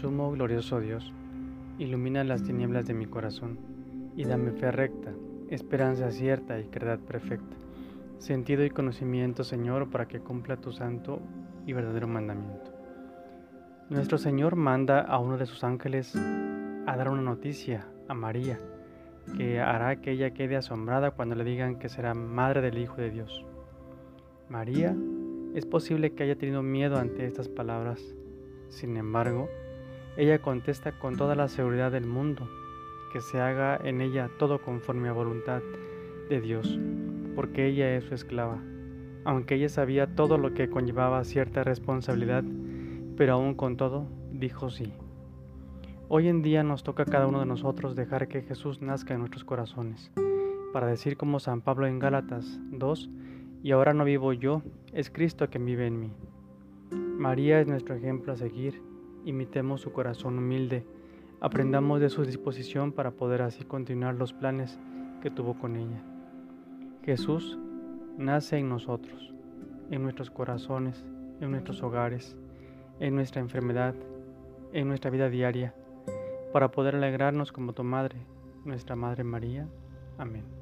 Sumo glorioso Dios, ilumina las tinieblas de mi corazón y dame fe recta, esperanza cierta y caridad perfecta, sentido y conocimiento, Señor, para que cumpla tu santo y verdadero mandamiento. Nuestro Señor manda a uno de sus ángeles a dar una noticia a María, que hará que ella quede asombrada cuando le digan que será madre del Hijo de Dios. María es posible que haya tenido miedo ante estas palabras. Sin embargo, ella contesta con toda la seguridad del mundo, que se haga en ella todo conforme a voluntad de Dios, porque ella es su esclava. Aunque ella sabía todo lo que conllevaba cierta responsabilidad, pero aún con todo, dijo sí. Hoy en día nos toca a cada uno de nosotros dejar que Jesús nazca en nuestros corazones, para decir como San Pablo en Gálatas 2, y ahora no vivo yo, es Cristo quien vive en mí. María es nuestro ejemplo a seguir, imitemos su corazón humilde, aprendamos de su disposición para poder así continuar los planes que tuvo con ella. Jesús nace en nosotros, en nuestros corazones, en nuestros hogares, en nuestra enfermedad, en nuestra vida diaria para poder alegrarnos como tu Madre, nuestra Madre María. Amén.